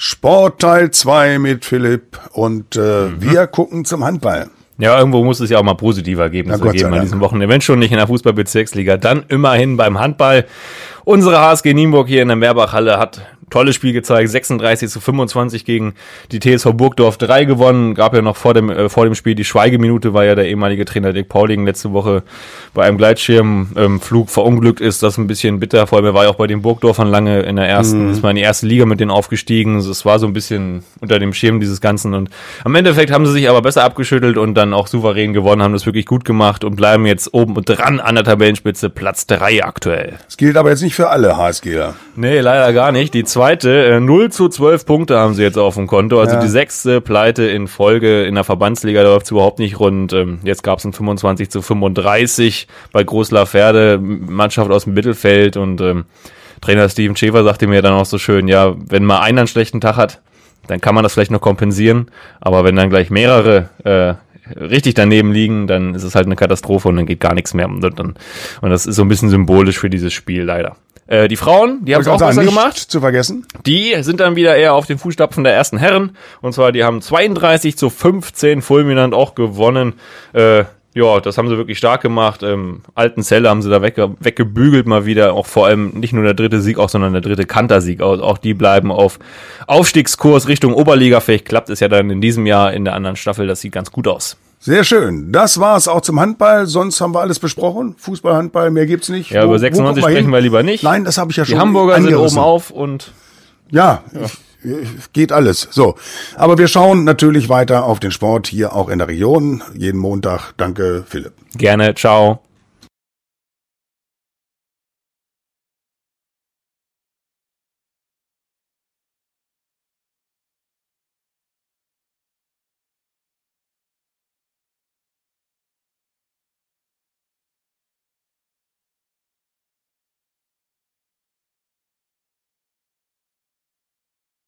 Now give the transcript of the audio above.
Sportteil 2 mit Philipp und äh, mhm. wir gucken zum Handball. Ja, irgendwo muss es ja auch mal positive Ergebnisse geben an diesem Wochenende. Wenn schon nicht in der Fußballbezirksliga, dann immerhin beim Handball. Unsere HSG Nienburg hier in der Mehrbachhalle hat tolles Spiel gezeigt, 36 zu 25 gegen die TSV Burgdorf 3 gewonnen. Gab ja noch vor dem, äh, vor dem Spiel die Schweigeminute, weil ja der ehemalige Trainer Dick Pauling letzte Woche bei einem Gleitschirmflug ähm, verunglückt ist. Das ist ein bisschen bitter, vor allem er war ja auch bei den Burgdorfern lange in der ersten, mhm. ist mal in die erste Liga mit denen aufgestiegen. Es war so ein bisschen unter dem Schirm dieses Ganzen und am Endeffekt haben sie sich aber besser abgeschüttelt und dann auch souverän gewonnen, haben das wirklich gut gemacht und bleiben jetzt oben dran an der Tabellenspitze, Platz 3 aktuell. Das gilt aber jetzt nicht für alle HSGler. Nee, leider gar nicht. Die zweite, äh, 0 zu 12 Punkte haben sie jetzt auf dem Konto. Also ja. die sechste Pleite in Folge in der Verbandsliga, läuft es überhaupt nicht rund. Ähm, jetzt gab es ein 25 zu 35 bei Großlaferde, Mannschaft aus dem Mittelfeld und ähm, Trainer Steven Schäfer sagte mir dann auch so schön, ja, wenn mal einer einen schlechten Tag hat, dann kann man das vielleicht noch kompensieren, aber wenn dann gleich mehrere äh, richtig daneben liegen, dann ist es halt eine Katastrophe und dann geht gar nichts mehr. Und, dann, und das ist so ein bisschen symbolisch für dieses Spiel leider. Äh, die Frauen, die haben es auch besser gemacht. zu vergessen. Die sind dann wieder eher auf den Fußstapfen der ersten Herren. Und zwar, die haben 32 zu 15 fulminant auch gewonnen. Äh, ja, das haben sie wirklich stark gemacht. Ähm, alten Zelle haben sie da wegge weggebügelt mal wieder. Auch vor allem nicht nur der dritte Sieg, auch sondern der dritte Kantersieg. Auch, auch die bleiben auf Aufstiegskurs Richtung Oberliga. Vielleicht klappt es ja dann in diesem Jahr in der anderen Staffel. Das sieht ganz gut aus. Sehr schön. Das war's auch zum Handball. Sonst haben wir alles besprochen. Fußball, Handball, mehr gibt's nicht. Ja, wo, über 96 sprechen hin? wir lieber nicht. Nein, das habe ich ja schon. Die Hamburger angerissen. sind oben auf und ja, ja. geht alles. So, aber wir schauen natürlich weiter auf den Sport hier auch in der Region jeden Montag. Danke, Philipp. Gerne. Ciao.